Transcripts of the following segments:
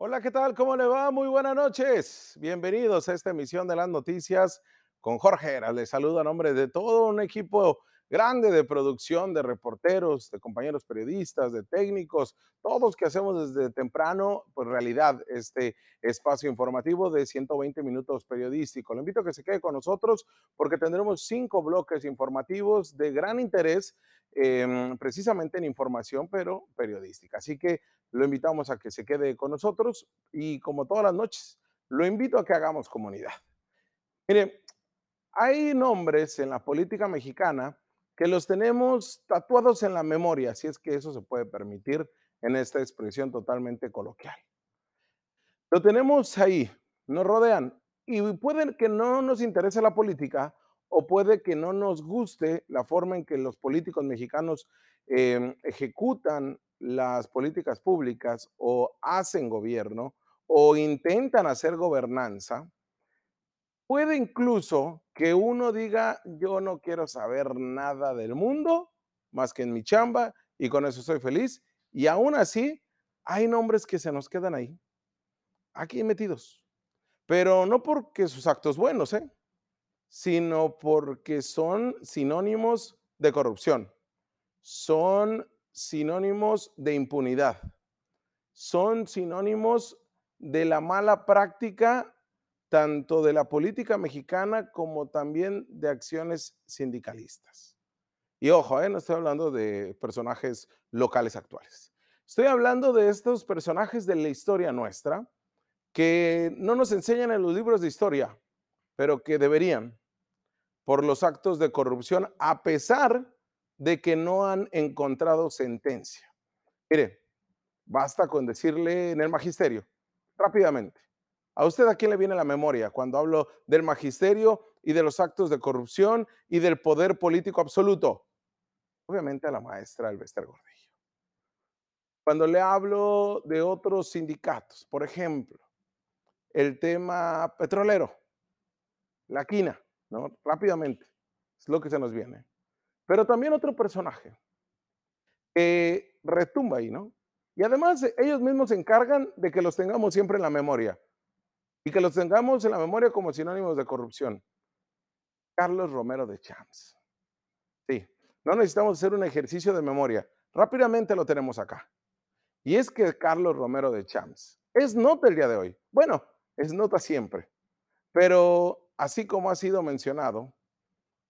Hola, ¿qué tal? ¿Cómo le va? Muy buenas noches. Bienvenidos a esta emisión de las noticias con Jorge Heras. Les saludo a nombre de todo un equipo grande de producción, de reporteros, de compañeros periodistas, de técnicos, todos que hacemos desde temprano, pues realidad, este espacio informativo de 120 minutos periodístico. Le invito a que se quede con nosotros porque tendremos cinco bloques informativos de gran interés, eh, precisamente en información, pero periodística. Así que lo invitamos a que se quede con nosotros y como todas las noches, lo invito a que hagamos comunidad. Mire, hay nombres en la política mexicana que los tenemos tatuados en la memoria, si es que eso se puede permitir en esta expresión totalmente coloquial. Lo tenemos ahí, nos rodean y puede que no nos interese la política o puede que no nos guste la forma en que los políticos mexicanos eh, ejecutan las políticas públicas o hacen gobierno o intentan hacer gobernanza, Puede incluso que uno diga, yo no quiero saber nada del mundo más que en mi chamba y con eso soy feliz. Y aún así, hay nombres que se nos quedan ahí, aquí metidos. Pero no porque sus actos buenos, ¿eh? Sino porque son sinónimos de corrupción, son sinónimos de impunidad, son sinónimos de la mala práctica tanto de la política mexicana como también de acciones sindicalistas. Y ojo, ¿eh? no estoy hablando de personajes locales actuales. Estoy hablando de estos personajes de la historia nuestra que no nos enseñan en los libros de historia, pero que deberían por los actos de corrupción a pesar de que no han encontrado sentencia. Mire, basta con decirle en el magisterio, rápidamente, ¿A usted a quién le viene la memoria cuando hablo del magisterio y de los actos de corrupción y del poder político absoluto? Obviamente a la maestra Elvester Gordillo. Cuando le hablo de otros sindicatos, por ejemplo, el tema petrolero, la quina, ¿no? Rápidamente, es lo que se nos viene. Pero también otro personaje que retumba ahí, ¿no? Y además ellos mismos se encargan de que los tengamos siempre en la memoria y que los tengamos en la memoria como sinónimos de corrupción. Carlos Romero de Champs. Sí, no necesitamos hacer un ejercicio de memoria. Rápidamente lo tenemos acá. Y es que Carlos Romero de Champs es nota el día de hoy. Bueno, es nota siempre. Pero así como ha sido mencionado,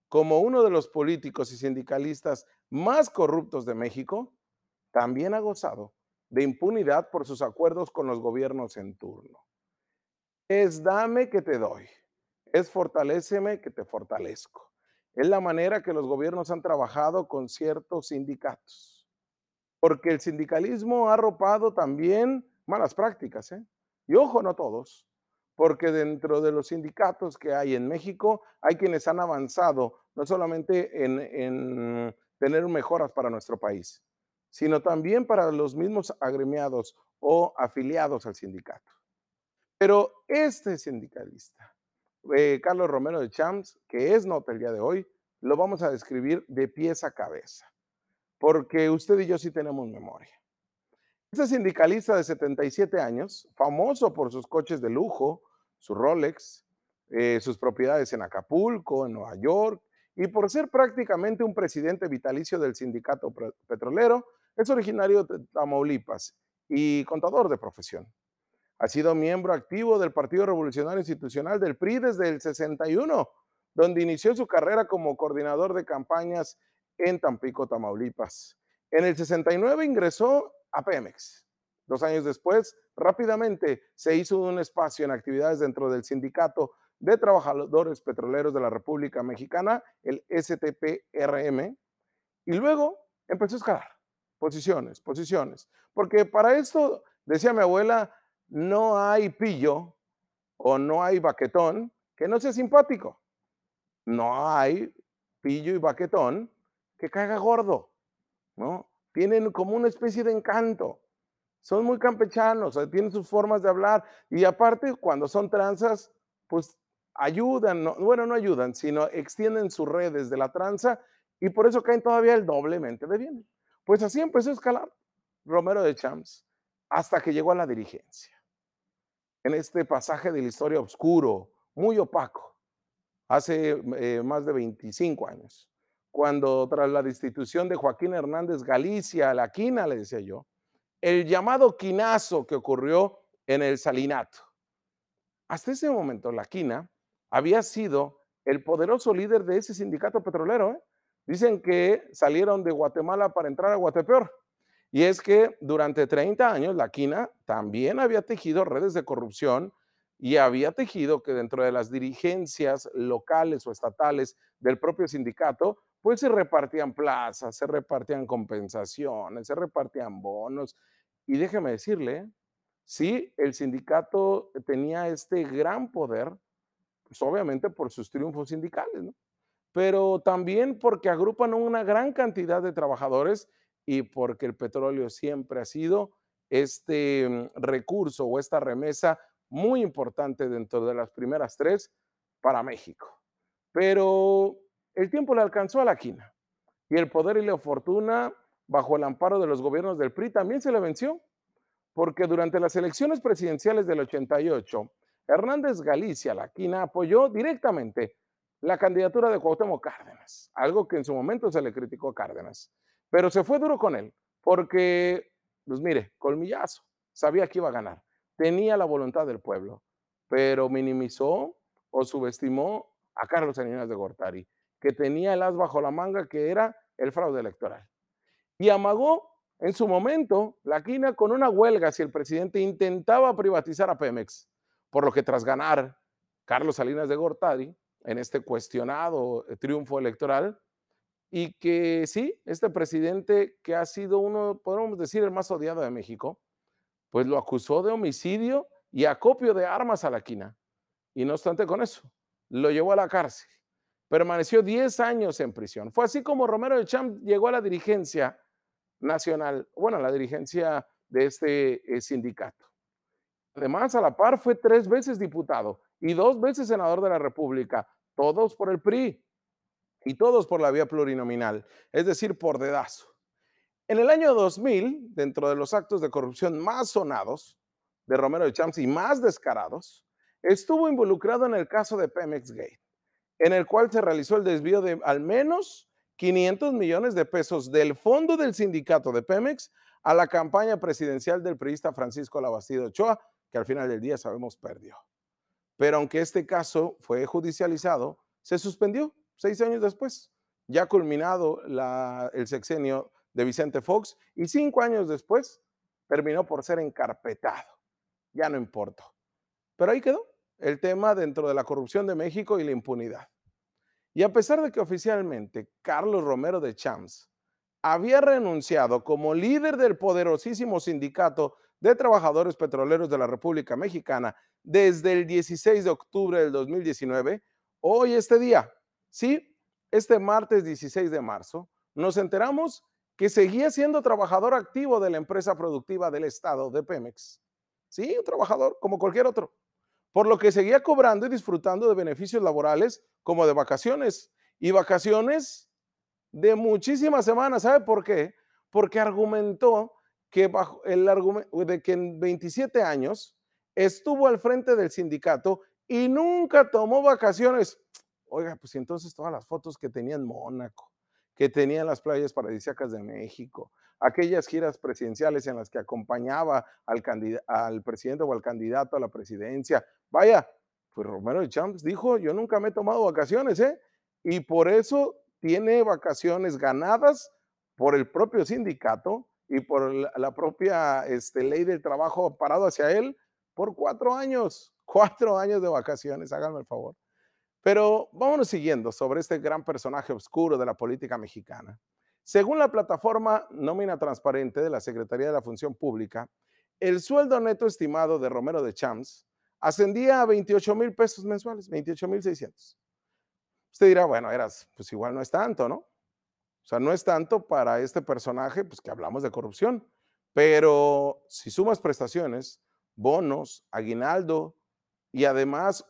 como uno de los políticos y sindicalistas más corruptos de México, también ha gozado de impunidad por sus acuerdos con los gobiernos en turno. Es dame que te doy. Es fortaléceme que te fortalezco. Es la manera que los gobiernos han trabajado con ciertos sindicatos. Porque el sindicalismo ha arropado también malas prácticas. ¿eh? Y ojo, no todos. Porque dentro de los sindicatos que hay en México hay quienes han avanzado no solamente en, en tener mejoras para nuestro país, sino también para los mismos agremiados o afiliados al sindicato. Pero este sindicalista, eh, Carlos Romero de Champs, que es nota el día de hoy, lo vamos a describir de pies a cabeza, porque usted y yo sí tenemos memoria. Este sindicalista de 77 años, famoso por sus coches de lujo, su Rolex, eh, sus propiedades en Acapulco, en Nueva York, y por ser prácticamente un presidente vitalicio del sindicato petrolero, es originario de Tamaulipas y contador de profesión. Ha sido miembro activo del Partido Revolucionario Institucional del PRI desde el 61, donde inició su carrera como coordinador de campañas en Tampico, Tamaulipas. En el 69 ingresó a Pemex. Dos años después, rápidamente se hizo un espacio en actividades dentro del Sindicato de Trabajadores Petroleros de la República Mexicana, el STPRM, y luego empezó a escalar posiciones, posiciones, porque para esto, decía mi abuela, no hay pillo o no hay baquetón que no sea simpático. No hay pillo y baquetón que caiga gordo, ¿no? Tienen como una especie de encanto. Son muy campechanos, tienen sus formas de hablar y aparte cuando son tranzas, pues ayudan, bueno, no ayudan, sino extienden sus redes de la tranza y por eso caen todavía el doblemente de bien. Pues así empezó a escalar Romero de Champs hasta que llegó a la dirigencia. en este pasaje de la historia oscuro, muy opaco, hace eh, más de 25 años, cuando tras la destitución de Joaquín Hernández Galicia, la quina, le decía yo, el llamado quinazo que ocurrió en el Salinato. Hasta ese momento, la quina había sido el poderoso líder de ese sindicato petrolero. ¿eh? Dicen que salieron de Guatemala para entrar a Guatepeor. Y es que durante 30 años la quina también había tejido redes de corrupción y había tejido que dentro de las dirigencias locales o estatales del propio sindicato, pues se repartían plazas, se repartían compensaciones, se repartían bonos. Y déjeme decirle, sí, el sindicato tenía este gran poder, pues obviamente por sus triunfos sindicales, pero también porque agrupan una gran cantidad de trabajadores y porque el petróleo siempre ha sido este mm, recurso o esta remesa muy importante dentro de las primeras tres para México. Pero el tiempo le alcanzó a la quina y el poder y la fortuna bajo el amparo de los gobiernos del PRI también se le venció, porque durante las elecciones presidenciales del 88, Hernández Galicia, la quina, apoyó directamente la candidatura de Cuauhtémoc Cárdenas, algo que en su momento se le criticó a Cárdenas, pero se fue duro con él, porque, pues mire, colmillazo, sabía que iba a ganar, tenía la voluntad del pueblo, pero minimizó o subestimó a Carlos Salinas de Gortari que tenía el as bajo la manga, que era el fraude electoral. Y amagó en su momento la quina con una huelga si el presidente intentaba privatizar a Pemex, por lo que tras ganar Carlos Salinas de Gortari en este cuestionado eh, triunfo electoral, y que sí, este presidente que ha sido uno, podemos decir, el más odiado de México, pues lo acusó de homicidio y acopio de armas a la quina. Y no obstante con eso, lo llevó a la cárcel permaneció 10 años en prisión. Fue así como Romero de Champ llegó a la dirigencia nacional, bueno, a la dirigencia de este eh, sindicato. Además, a la par fue tres veces diputado y dos veces senador de la República, todos por el PRI y todos por la vía plurinominal, es decir, por dedazo. En el año 2000, dentro de los actos de corrupción más sonados de Romero de Champs y más descarados, estuvo involucrado en el caso de Pemex Gate en el cual se realizó el desvío de al menos 500 millones de pesos del fondo del sindicato de Pemex a la campaña presidencial del periodista Francisco Labastido Ochoa, que al final del día sabemos perdió. Pero aunque este caso fue judicializado, se suspendió seis años después, ya culminado el sexenio de Vicente Fox, y cinco años después terminó por ser encarpetado. Ya no importó. Pero ahí quedó el tema dentro de la corrupción de México y la impunidad. Y a pesar de que oficialmente Carlos Romero de Champs había renunciado como líder del poderosísimo sindicato de trabajadores petroleros de la República Mexicana desde el 16 de octubre del 2019, hoy este día, sí, este martes 16 de marzo, nos enteramos que seguía siendo trabajador activo de la empresa productiva del Estado de Pemex. Sí, un trabajador como cualquier otro por lo que seguía cobrando y disfrutando de beneficios laborales como de vacaciones y vacaciones de muchísimas semanas. ¿Sabe por qué? Porque argumentó que bajo el argumento de que en 27 años estuvo al frente del sindicato y nunca tomó vacaciones. Oiga, pues entonces todas las fotos que tenía en Mónaco, que tenía en las playas paradisíacas de México, aquellas giras presidenciales en las que acompañaba al, al presidente o al candidato a la presidencia. Vaya, pues Romero de Champs dijo, yo nunca me he tomado vacaciones, ¿eh? Y por eso tiene vacaciones ganadas por el propio sindicato y por la, propia este, ley del trabajo parado hacia él por cuatro años, cuatro años de vacaciones, háganme el favor. Pero vámonos siguiendo sobre este gran personaje oscuro de la política mexicana. Según la plataforma Nómina Transparente de la Secretaría de la Función Pública, el sueldo neto estimado de Romero de Champs ascendía a 28 mil pesos mensuales, 28 mil 600. Usted dirá, bueno, eras, pues igual no es tanto, ¿no? O sea, no es tanto para este personaje, pues que hablamos de corrupción. Pero si sumas prestaciones, bonos, aguinaldo y además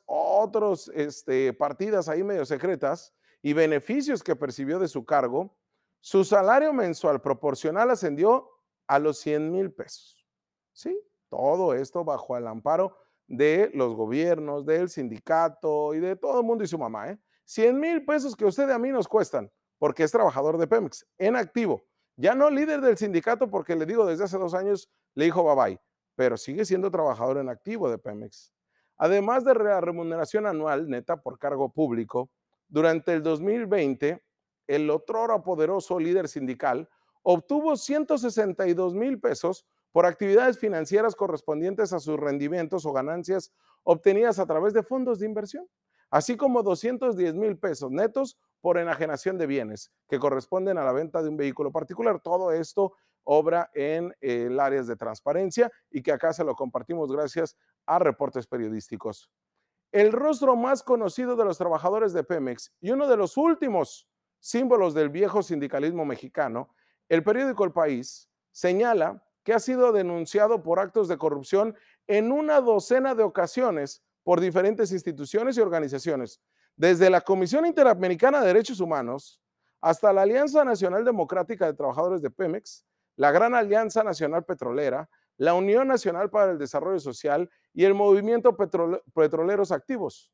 otros este, partidas ahí medio secretas y beneficios que percibió de su cargo, su salario mensual proporcional ascendió a los 100 mil pesos. ¿Sí? Todo esto bajo el amparo de los gobiernos, del sindicato y de todo el mundo y su mamá. ¿eh? 100 mil pesos que usted y a mí nos cuestan porque es trabajador de Pemex, en activo. Ya no líder del sindicato porque le digo desde hace dos años le dijo bye bye, pero sigue siendo trabajador en activo de Pemex. Además de la remuneración anual neta por cargo público, durante el 2020, el otrora poderoso líder sindical obtuvo 162 mil pesos por actividades financieras correspondientes a sus rendimientos o ganancias obtenidas a través de fondos de inversión, así como 210 mil pesos netos por enajenación de bienes que corresponden a la venta de un vehículo particular. Todo esto obra en el áreas de transparencia y que acá se lo compartimos gracias a reportes periodísticos. El rostro más conocido de los trabajadores de Pemex y uno de los últimos símbolos del viejo sindicalismo mexicano, el periódico El País señala que ha sido denunciado por actos de corrupción en una docena de ocasiones por diferentes instituciones y organizaciones, desde la Comisión Interamericana de Derechos Humanos hasta la Alianza Nacional Democrática de Trabajadores de Pemex, la Gran Alianza Nacional Petrolera, la Unión Nacional para el Desarrollo Social y el Movimiento Petroleros Activos.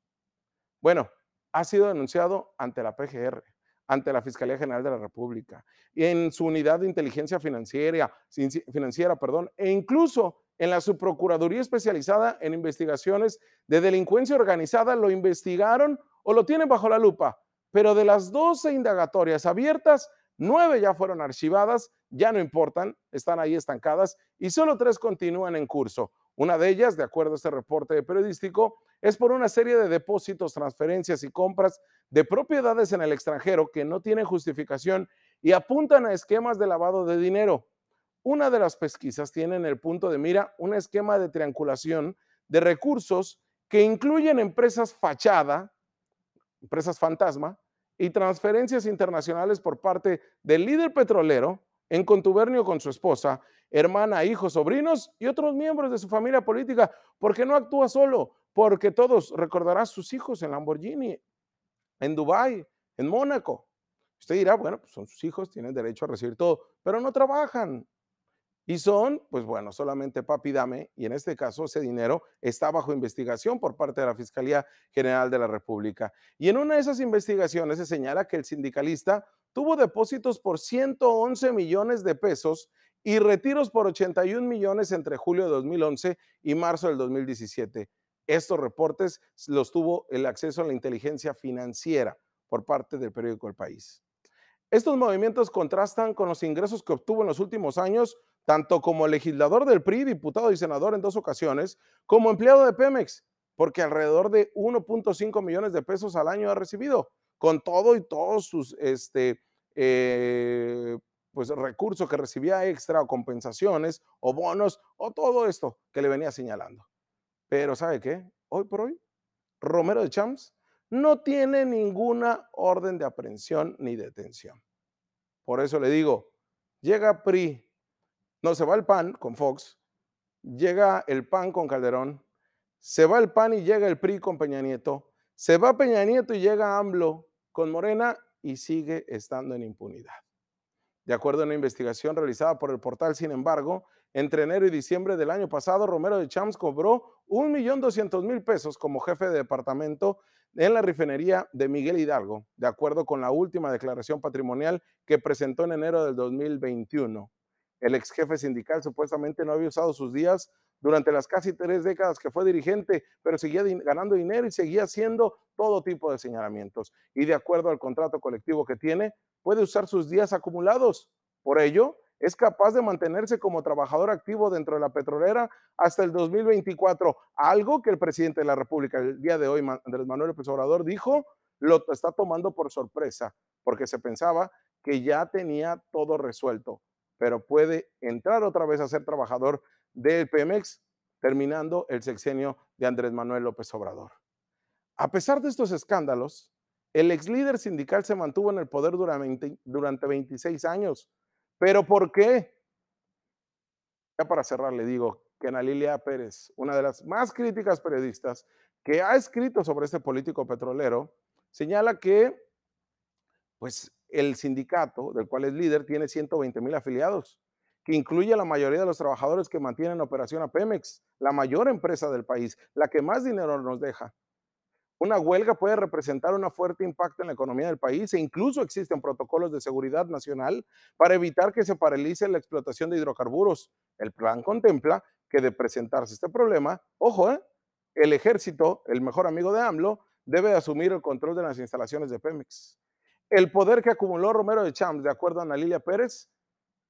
Bueno, ha sido denunciado ante la PGR ante la Fiscalía General de la República, en su unidad de inteligencia financiera, financiera perdón, e incluso en la subprocuraduría especializada en investigaciones de delincuencia organizada lo investigaron o lo tienen bajo la lupa, pero de las 12 indagatorias abiertas, nueve ya fueron archivadas, ya no importan, están ahí estancadas y solo tres continúan en curso. Una de ellas, de acuerdo a este reporte periodístico, es por una serie de depósitos, transferencias y compras de propiedades en el extranjero que no tienen justificación y apuntan a esquemas de lavado de dinero. Una de las pesquisas tiene en el punto de mira un esquema de triangulación de recursos que incluyen empresas fachada, empresas fantasma, y transferencias internacionales por parte del líder petrolero en contubernio con su esposa, hermana, hijos, sobrinos y otros miembros de su familia política, porque no actúa solo, porque todos recordarán sus hijos en Lamborghini, en Dubái, en Mónaco. Usted dirá, bueno, pues son sus hijos, tienen derecho a recibir todo, pero no trabajan. Y son, pues bueno, solamente papi dame, y en este caso ese dinero está bajo investigación por parte de la Fiscalía General de la República. Y en una de esas investigaciones se señala que el sindicalista tuvo depósitos por 111 millones de pesos y retiros por 81 millones entre julio de 2011 y marzo del 2017. Estos reportes los tuvo el acceso a la inteligencia financiera por parte del periódico El País. Estos movimientos contrastan con los ingresos que obtuvo en los últimos años, tanto como legislador del PRI, diputado y senador en dos ocasiones, como empleado de Pemex, porque alrededor de 1.5 millones de pesos al año ha recibido, con todo y todos sus este, eh, pues, recursos que recibía extra o compensaciones o bonos o todo esto que le venía señalando. Pero ¿sabe qué? Hoy por hoy, Romero de Champs no tiene ninguna orden de aprehensión ni detención. Por eso le digo, llega PRI, no se va el PAN con Fox, llega el PAN con Calderón, se va el PAN y llega el PRI con Peña Nieto, se va Peña Nieto y llega AMLO con Morena y sigue estando en impunidad. De acuerdo a una investigación realizada por el portal, sin embargo, entre enero y diciembre del año pasado, Romero de Champs cobró 1.200.000 pesos como jefe de departamento en la refinería de Miguel Hidalgo, de acuerdo con la última declaración patrimonial que presentó en enero del 2021. El ex jefe sindical supuestamente no había usado sus días durante las casi tres décadas que fue dirigente, pero seguía ganando dinero y seguía haciendo todo tipo de señalamientos. Y de acuerdo al contrato colectivo que tiene, puede usar sus días acumulados. Por ello, es capaz de mantenerse como trabajador activo dentro de la petrolera hasta el 2024, algo que el presidente de la República el día de hoy, Andrés Manuel López Obrador, dijo, lo está tomando por sorpresa, porque se pensaba que ya tenía todo resuelto, pero puede entrar otra vez a ser trabajador del Pemex, terminando el sexenio de Andrés Manuel López Obrador. A pesar de estos escándalos, el ex líder sindical se mantuvo en el poder durante, durante 26 años, ¿Pero por qué? Ya para cerrar, le digo que Ana Lilia Pérez, una de las más críticas periodistas que ha escrito sobre este político petrolero, señala que pues, el sindicato del cual es líder tiene 120 mil afiliados que incluye a la mayoría de los trabajadores que mantienen operación a Pemex, la mayor empresa del país, la que más dinero nos deja. Una huelga puede representar un fuerte impacto en la economía del país e incluso existen protocolos de seguridad nacional para evitar que se paralice la explotación de hidrocarburos. El plan contempla que de presentarse este problema, ojo, ¿eh? el ejército, el mejor amigo de AMLO, debe asumir el control de las instalaciones de Pemex. El poder que acumuló Romero de Champs, de acuerdo a Ana Lilia Pérez,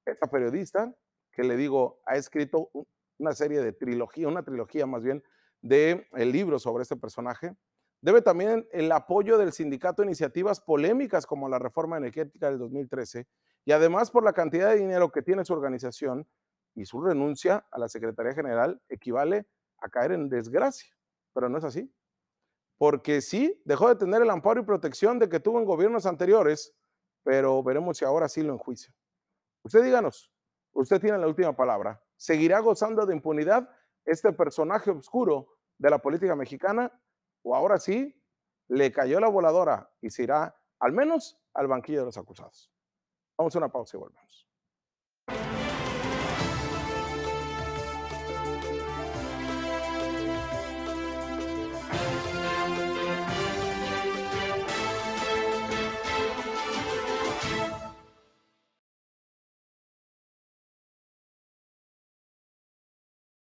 esta periodista, que le digo, ha escrito una serie de trilogía, una trilogía más bien, de el libro sobre este personaje, Debe también el apoyo del sindicato a iniciativas polémicas como la reforma energética del 2013 y además por la cantidad de dinero que tiene su organización y su renuncia a la Secretaría General equivale a caer en desgracia, pero no es así. Porque sí, dejó de tener el amparo y protección de que tuvo en gobiernos anteriores, pero veremos si ahora sí lo enjuicia. Usted díganos, usted tiene la última palabra. ¿Seguirá gozando de impunidad este personaje oscuro de la política mexicana o ahora sí le cayó la voladora y se irá al menos al banquillo de los acusados. Vamos a una pausa y volvemos.